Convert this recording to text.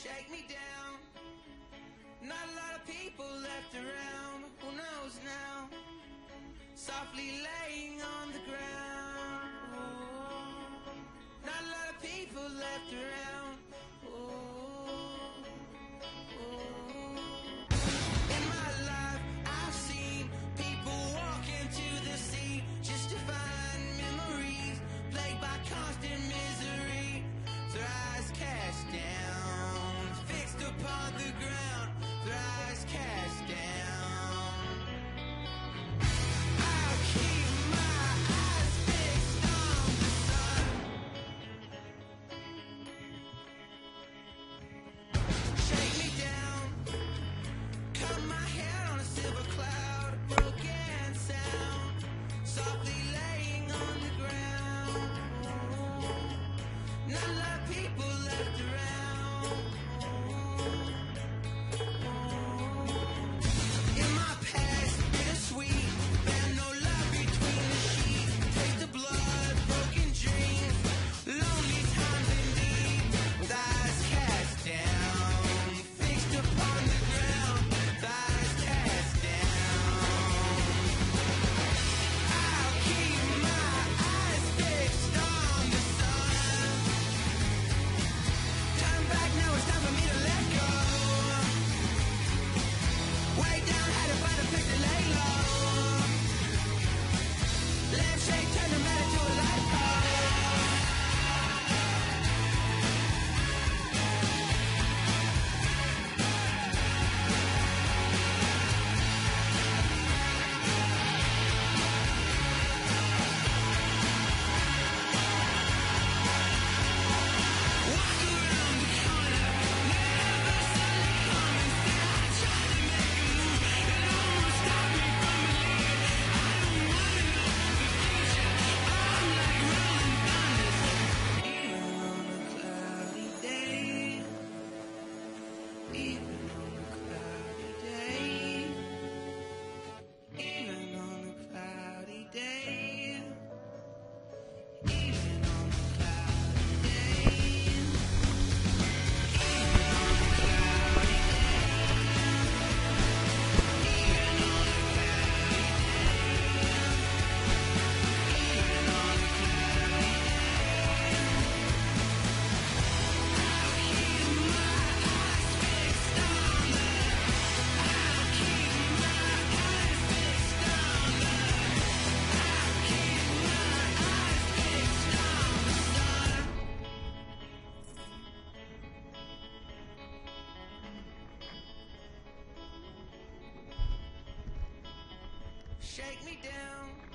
Shake me. Even shake me down.